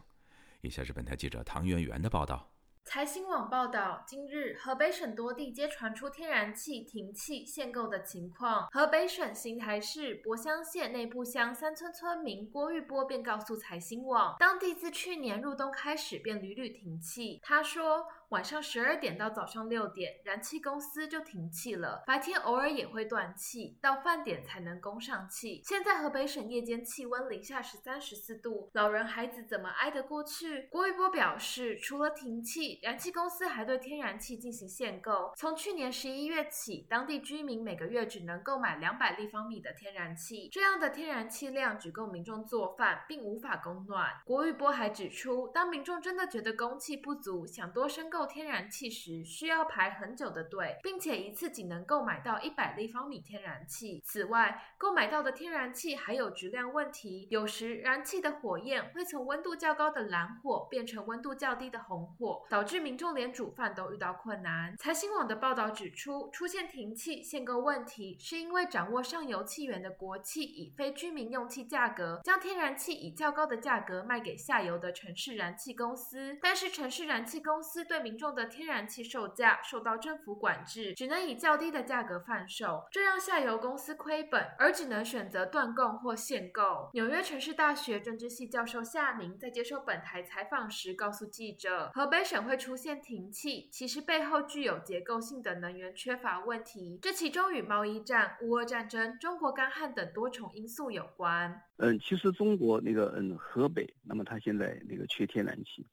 Speaker 1: 以下是本台记者唐媛媛的报道。
Speaker 24: 财新网报道，今日河北省多地皆传出天然气停气限购的情况。河北省邢台市柏乡县内部乡三村村民郭玉波便告诉财新网，当地自去年入冬开始便屡屡停气。他说。晚上十二点到早上六点，燃气公司就停气了。白天偶尔也会断气，到饭点才能供上气。现在河北省夜间气温零下十三十四度，老人孩子怎么挨得过去？郭玉波表示，除了停气，燃气公司还对天然气进行限购。从去年十一月起，当地居民每个月只能购买两百立方米的天然气，这样的天然气量只够民众做饭，并无法供暖。郭玉波还指出，当民众真的觉得供气不足，想多申购购天然气时，需要排很久的队，并且一次仅能购买到一百立方米天然气。此外，购买到的天然气还有质量问题，有时燃气的火焰会从温度较高的蓝火变成温度较低的红火，导致民众连煮饭都遇到困难。财新网的报道指出，出现停气限购问题，是因为掌握上游气源的国企以非居民用气价格，将天然气以较高的价格卖给下游的城市燃气公司。但是城市燃气公司对民众的天然气售价受到政府管制，只能以较低的价格贩售，这让下游公司亏本，而只能选择断供或限购。纽约城市大学政治系教授夏明在接受本台采访时告诉记者，河北省会出现停气，其实背后具有结构性的能源缺乏问题，这其中与贸易战、乌俄战争、中国干旱等多重因素有关。
Speaker 25: 嗯，其实中国那个嗯河北，那么它现在那个缺天然气，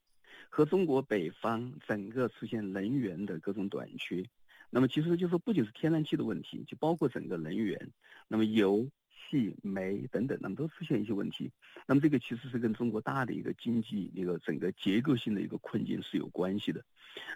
Speaker 25: 和中国北方整个出现能源的各种短缺，那么其实就是不仅是天然气的问题，就包括整个能源，那么油。气、煤等等，那么都出现一些问题。那么这个其实是跟中国大的一个经济一个整个结构性的一个困境是有关系的。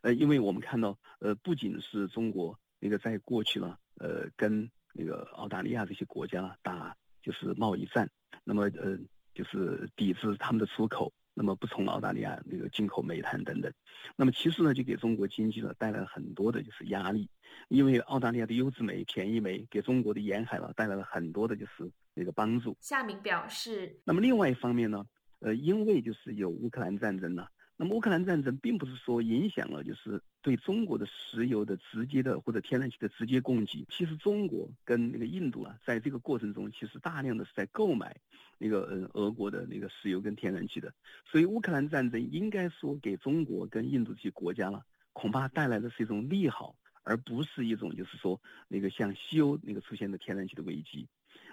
Speaker 25: 呃，因为我们看到，呃，不仅是中国那个在过去呢，呃，跟那个澳大利亚这些国家打就是贸易战，那么呃，就是抵制他们的出口。那么不从澳大利亚那个进口煤炭等等，那么其实呢就给中国经济呢带来了很多的就是压力，因为澳大利亚的优质煤、便宜煤给中国的沿海呢带来了很多的就是那个帮助。
Speaker 24: 夏明表示，
Speaker 25: 那么另外一方面呢，呃，因为就是有乌克兰战争呢。那么乌克兰战争并不是说影响了，就是对中国的石油的直接的或者天然气的直接供给。其实中国跟那个印度啊，在这个过程中，其实大量的是在购买那个呃俄国的那个石油跟天然气的。所以乌克兰战争应该说给中国跟印度这些国家了，恐怕带来的是一种利好，而不是一种就是说那个像西欧那个出现的天然气的危机。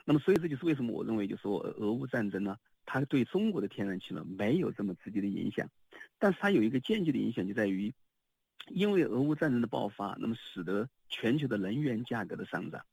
Speaker 25: 那么所以这就是为什么我认为，就是说俄乌战争呢，它对中国的天然气呢没有这么直接的影响。但是它有一个间接的影响，就在于，因为俄乌战争的爆发，那么使得全球的能源价格的上涨，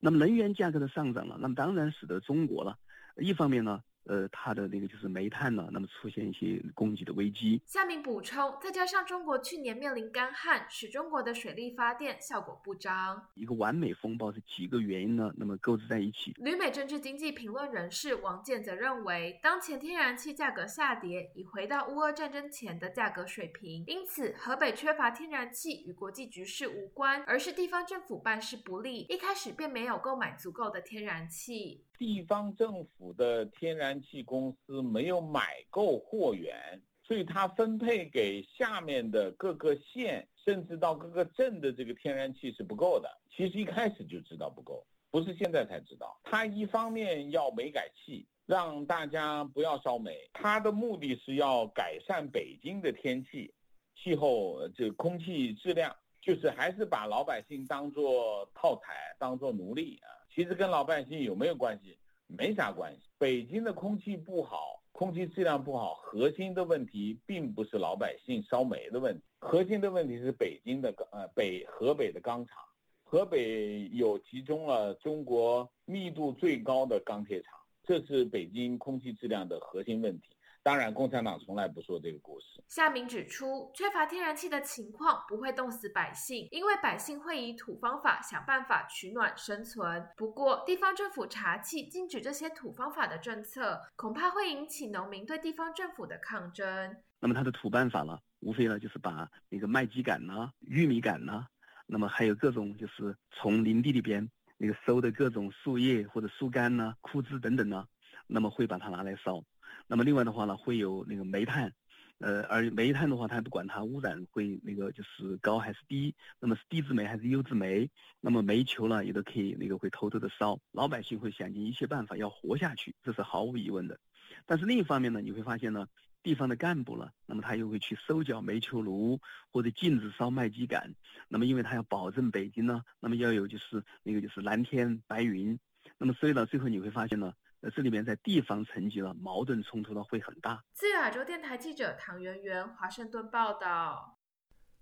Speaker 25: 那么能源价格的上涨了，那么当然使得中国了，一方面呢。呃，它的那个就是煤炭呢，那么出现一些供给的危机。
Speaker 24: 下面补充，再加上中国去年面临干旱，使中国的水力发电效果不彰。
Speaker 25: 一个完美风暴是几个原因呢？那么构织在一起。
Speaker 24: 旅美政治经济评论人士王健则认为，当前天然气价格下跌，已回到乌俄战争前的价格水平。因此，河北缺乏天然气与国际局势无关，而是地方政府办事不力，一开始便没有购买足够的天然气。
Speaker 26: 地方政府的天然气公司没有买够货源，所以它分配给下面的各个县，甚至到各个镇的这个天然气是不够的。其实一开始就知道不够，不是现在才知道。它一方面要煤改气，让大家不要烧煤，它的目的是要改善北京的天气、气候，这空气质量，就是还是把老百姓当做套材，当做奴隶啊。其实跟老百姓有没有关系？没啥关系。北京的空气不好，空气质量不好，核心的问题并不是老百姓烧煤的问题，核心的问题是北京的呃北河北的钢厂。河北有集中了中国密度最高的钢铁厂，这是北京空气质量的核心问题。当然，共产党从来不说这个故事。
Speaker 24: 夏明指出，缺乏天然气的情况不会冻死百姓，因为百姓会以土方法想办法取暖生存。不过，地方政府查气禁止这些土方法的政策，恐怕会引起农民对地方政府的抗争。
Speaker 25: 那么，他的土办法呢，无非呢就是把那个麦秸秆呢、玉米秆呢，那么还有各种就是从林地里边那个收的各种树叶或者树干呢、枯枝等等呢，那么会把它拿来烧。那么另外的话呢，会有那个煤炭，呃，而煤炭的话，它不管它污染会那个就是高还是低，那么是低质煤还是优质煤，那么煤球呢也都可以那个会偷偷的烧，老百姓会想尽一切办法要活下去，这是毫无疑问的。但是另一方面呢，你会发现呢，地方的干部呢，那么他又会去收缴煤球炉或者禁止烧麦秸秆，那么因为他要保证北京呢，那么要有就是那个就是蓝天白云，那么所以呢，最后你会发现呢。这里面在地方层级呢，矛盾冲突呢会很大。
Speaker 24: 自由亚洲电台记者唐媛媛华盛顿报道。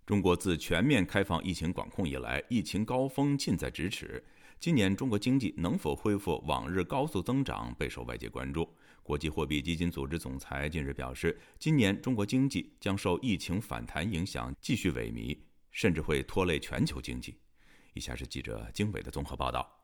Speaker 1: 中国自全面开放疫情管控以来，疫情高峰近在咫尺。今年中国经济能否恢复往日高速增长，备受外界关注。国际货币基金组织总裁近日表示，今年中国经济将受疫情反弹影响继续萎靡，甚至会拖累全球经济。以下是记者经纬的综合报道。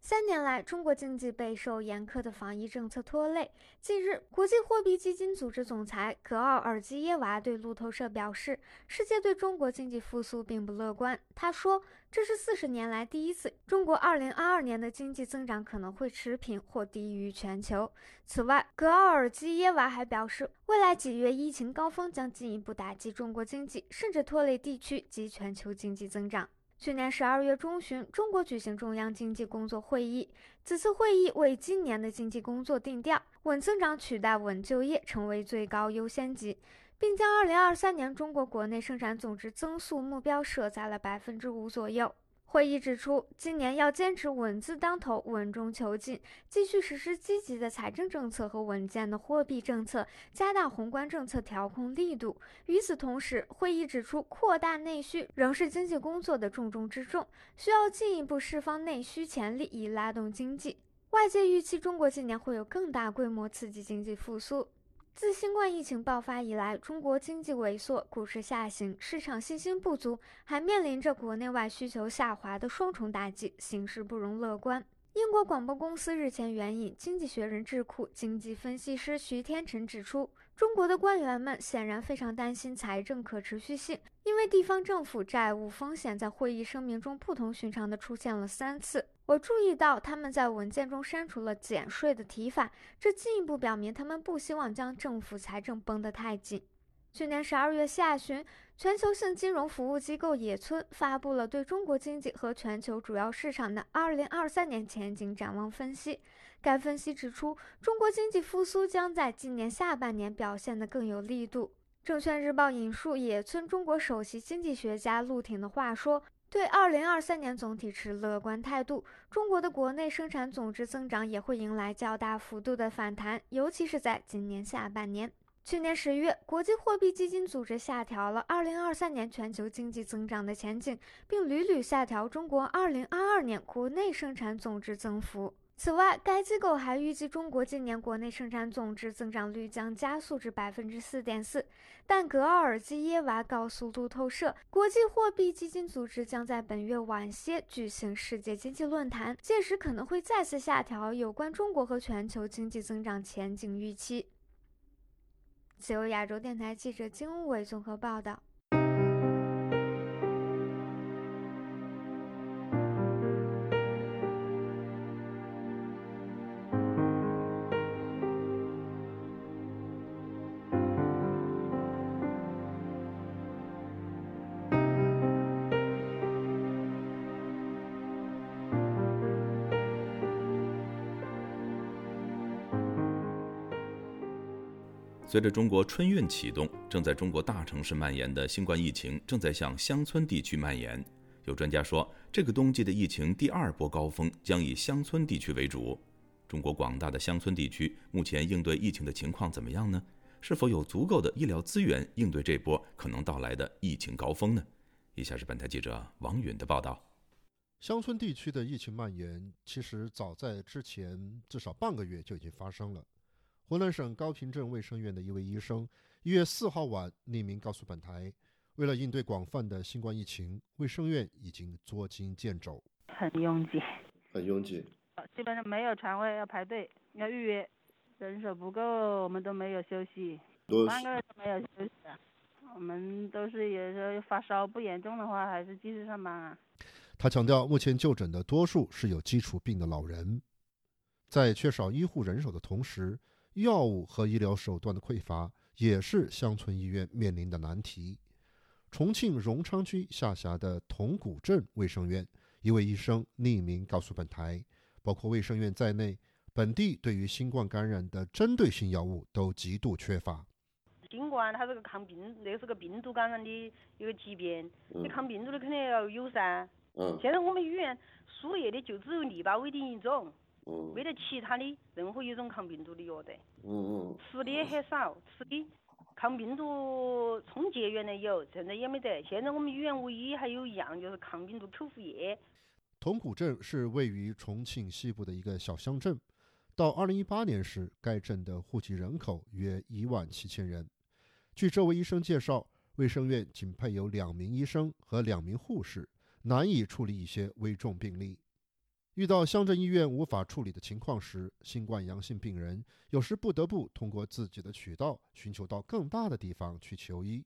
Speaker 12: 三年来，中国经济备受严苛的防疫政策拖累。近日，国际货币基金组织总裁格奥尔基耶娃对路透社表示，世界对中国经济复苏并不乐观。他说，这是四十年来第一次，中国2022年的经济增长可能会持平或低于全球。此外，格奥尔基耶娃还表示，未来几月疫情高峰将进一步打击中国经济，甚至拖累地区及全球经济增长。去年十二月中旬，中国举行中央经济工作会议。此次会议为今年的经济工作定调，稳增长取代稳就业成为最高优先级，并将二零二三年中国国内生产总值增速目标设在了百分之五左右。会议指出，今年要坚持稳字当头、稳中求进，继续实施积极的财政政策和稳健的货币政策，加大宏观政策调控力度。与此同时，会议指出，扩大内需仍是经济工作的重中之重，需要进一步释放内需潜力，以拉动经济。外界预期，中国今年会有更大规模刺激经济复苏。自新冠疫情爆发以来，中国经济萎缩，股市下行，市场信心不足，还面临着国内外需求下滑的双重打击，形势不容乐观。英国广播公司日前援引《经济学人》智库经济分析师徐天成指出，中国的官员们显然非常担心财政可持续性，因为地方政府债务风险在会议声明中不同寻常地出现了三次。我注意到他们在文件中删除了减税的提法，这进一步表明他们不希望将政府财政绷得太紧。去年十二月下旬，全球性金融服务机构野村发布了对中国经济和全球主要市场的二零二三年前景展望分析。该分析指出，中国经济复苏将在今年下半年表现得更有力度。证券日报引述野村中国首席经济学家陆挺的话说。对二零二三年总体持乐观态度，中国的国内生产总值增长也会迎来较大幅度的反弹，尤其是在今年下半年。去年十月，国际货币基金组织下调了二零二三年全球经济增长的前景，并屡屡下调中国二零二二年国内生产总值增幅。此外，该机构还预计中国今年国内生产总值增长率将加速至百分之四点四。但格奥尔基耶娃告诉路透社，国际货币基金组织将在本月晚些举行世界经济论坛，届时可能会再次下调有关中国和全球经济增长前景预期。自由亚洲电台记者金伟综合报道。
Speaker 1: 随着中国春运启动，正在中国大城市蔓延的新冠疫情正在向乡村地区蔓延。有专家说，这个冬季的疫情第二波高峰将以乡村地区为主。中国广大的乡村地区目前应对疫情的情况怎么样呢？是否有足够的医疗资源应对这波可能到来的疫情高峰呢？以下是本台记者王允的报道。
Speaker 21: 乡村地区的疫情蔓延，其实早在之前至少半个月就已经发生了。湖南省高平镇卫生院的一位医生，一月四号晚匿名告诉本台，为了应对广泛的新冠疫情，卫生院已经捉襟见肘，
Speaker 27: 很拥挤，
Speaker 21: 很拥挤，
Speaker 27: 基本上没有床位，要排队，要预约，人手不够，我们都没有休息，半个月都没有休息，我们都是有时候发烧不严重的话，还是继续上班啊。
Speaker 21: 他强调，目前就诊的多数是有基础病的老人，在缺少医护人手的同时。药物和医疗手段的匮乏也是乡村医院面临的难题。重庆荣昌区下辖的铜鼓镇卫生院一位医生匿名告诉本台，包括卫生院在内，本地对于新冠感染的针对性药物都极度缺乏。
Speaker 27: 新冠它是个抗病，那是个病毒感染的一个疾病，你抗病毒的肯定要有噻。嗯。现在我们医院输液的就只有利巴韦定一种。没得其他的任何一种抗病毒的药的，嗯嗯，吃的也很少，吃的抗病毒冲剂原来有，现在也没得。现在我们医院唯一还有一样就是抗病毒口服液。
Speaker 21: 铜鼓镇是位于重庆西部的一个小乡镇，到二零一八年时，该镇的户籍人口约一万七千人。据这位医生介绍，卫生院仅配有两名医生和两名护士，难以处理一些危重病例。遇到乡镇医院无法处理的情况时，新冠阳性病人有时不得不通过自己的渠道寻求到更大的地方去求医。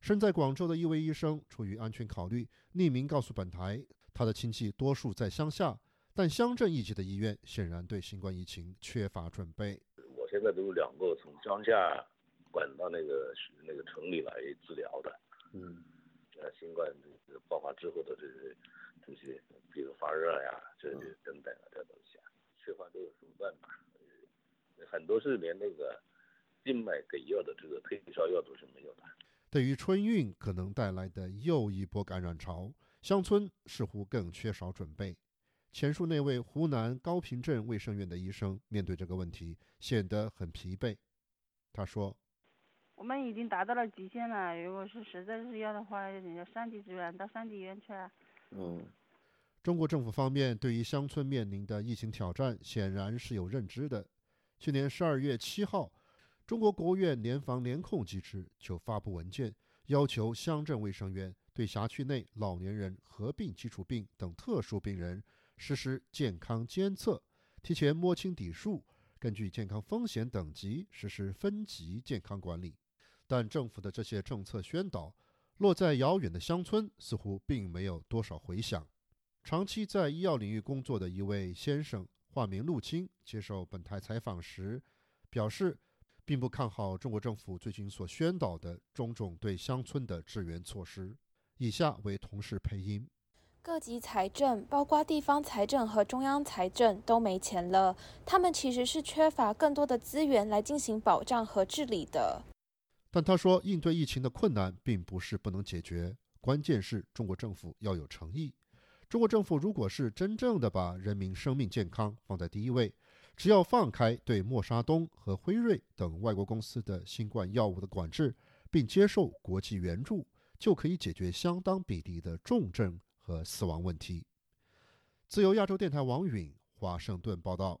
Speaker 21: 身在广州的一位医生出于安全考虑，匿名告诉本台，他的亲戚多数在乡下，但乡镇一级的医院显然对新冠疫情缺乏准备。
Speaker 28: 我现在都有两个从乡下管到那个那个城里来治疗的，嗯，呃，新冠爆发之后的这些。这些，比如发热呀，这些等等啊，这东西啊，缺乏都有什么办法？很多是连那个静脉给药的这个退烧药都是没有的。
Speaker 21: 对于春运可能带来的又一波感染潮，乡村似乎更缺少准备。前述那位湖南高平镇卫生院的医生面对这个问题显得很疲惫。他说：“
Speaker 27: 我们已经达到了极限了，如果是实在是要的话，要上级支援，到上级医院去啊。”
Speaker 21: 嗯，中国政府方面对于乡村面临的疫情挑战显然是有认知的。去年十二月七号，中国国务院联防联控机制就发布文件，要求乡镇卫生院对辖区内老年人、合并基础病等特殊病人实施健康监测，提前摸清底数，根据健康风险等级实施分级健康管理。但政府的这些政策宣导。落在遥远的乡村，似乎并没有多少回响。长期在医药领域工作的一位先生，化名陆青，接受本台采访时表示，并不看好中国政府最近所宣导的种种对乡村的支援措施。以下为同事配音：
Speaker 29: 各级财政，包括地方财政和中央财政，都没钱了。他们其实是缺乏更多的资源来进行保障和治理的。
Speaker 21: 但他说，应对疫情的困难并不是不能解决，关键是中国政府要有诚意。中国政府如果是真正的把人民生命健康放在第一位，只要放开对默沙东和辉瑞等外国公司的新冠药物的管制，并接受国际援助，就可以解决相当比例的重症和死亡问题。自由亚洲电台王允华盛顿报道。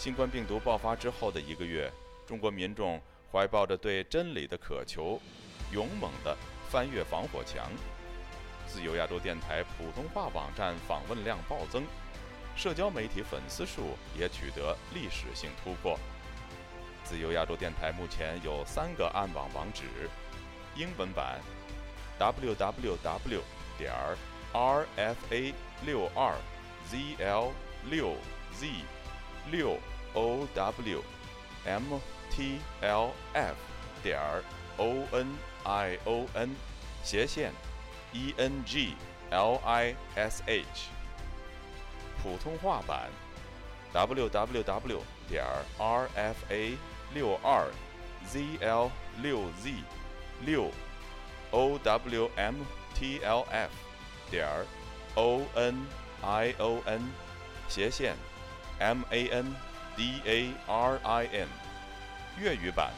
Speaker 1: 新冠病毒爆发之后的一个月，中国民众怀抱着对真理的渴求，勇猛地翻越防火墙。自由亚洲电台普通话网站访问量暴增，社交媒体粉丝数也取得历史性突破。自由亚洲电台目前有三个暗网网址：英文版 www 点 rfa 六二 zl 六 z 六 o w m t l f 点 o n i o n 斜线 e n g l i s h 普通话版 w w w 点 r f a 六二 z l 六 z 六 o w m t l f 点 o n i o n 斜线 m a n d a r i n 粤语版。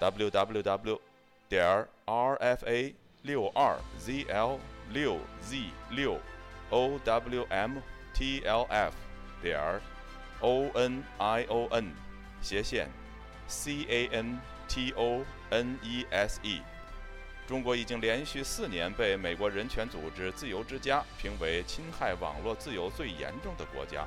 Speaker 1: W w w 点 r f a 六二 z l 六 z 六 o w m t l f 点 o n i o n 斜线。C a n t o n e s e 中国已经连续四年被美国人权组织自由之家评为侵害网络自由最严重的国家。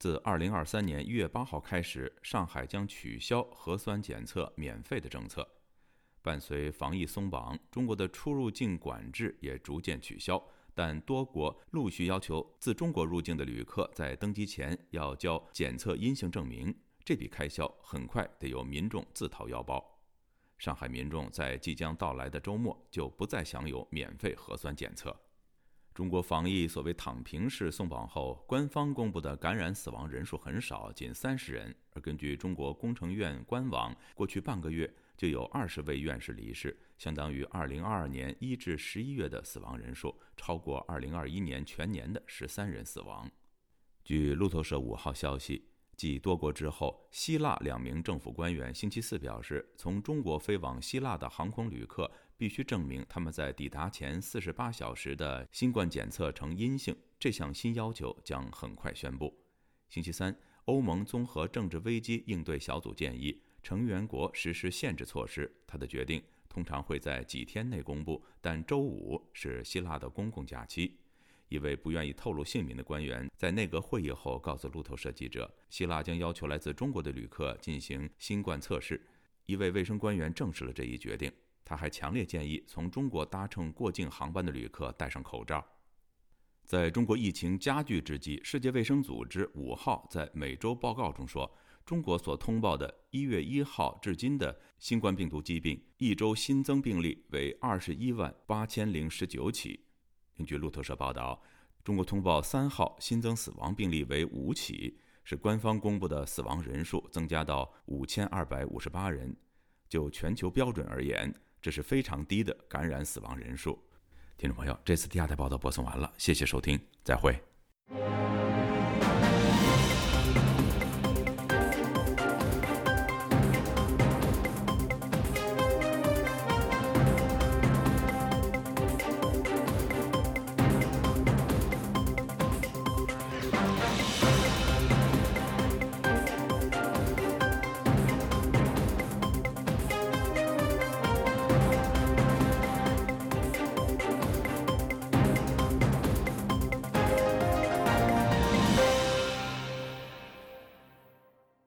Speaker 1: 自二零二三年一月八号开始，上海将取消核酸检测免费的政策。伴随防疫松绑，中国的出入境管制也逐渐取消，但多国陆续要求自中国入境的旅客在登机前要交检测阴性证明。这笔开销很快得由民众自掏腰包。上海民众在即将到来的周末就不再享有免费核酸检测。中国防疫所谓“躺平式”松绑后，官方公布的感染死亡人数很少，仅三十人。而根据中国工程院官网，过去半个月就有二十位院士离世，相当于二零二二年一至十一月的死亡人数，超过二零二一年全年的十三人死亡。据路透社五号消息，继多国之后，希腊两名政府官员星期四表示，从中国飞往希腊的航空旅客。必须证明他们在抵达前四十八小时的新冠检测呈阴性。这项新要求将很快宣布。星期三，欧盟综合政治危机应对小组建议成员国实施限制措施。他的决定通常会在几天内公布，但周五是希腊的公共假期。一位不愿意透露姓名的官员在内阁会议后告诉路透社记者，希腊将要求来自中国的旅客进行新冠测试。一位卫生官员证实了这一决定。他还强烈建议从中国搭乘过境航班的旅客戴上口罩。在中国疫情加剧之际，世界卫生组织五号在每周报告中说，中国所通报的一月一号至今的新冠病毒疾病一周新增病例为二十一万八千零十九起。根据路透社报道，中国通报三号新增死亡病例为五起，是官方公布的死亡人数增加到五千二百五十八人。就全球标准而言，这是非常低的感染死亡人数。听众朋友，这次第二台报道播送完了，谢谢收听，再会。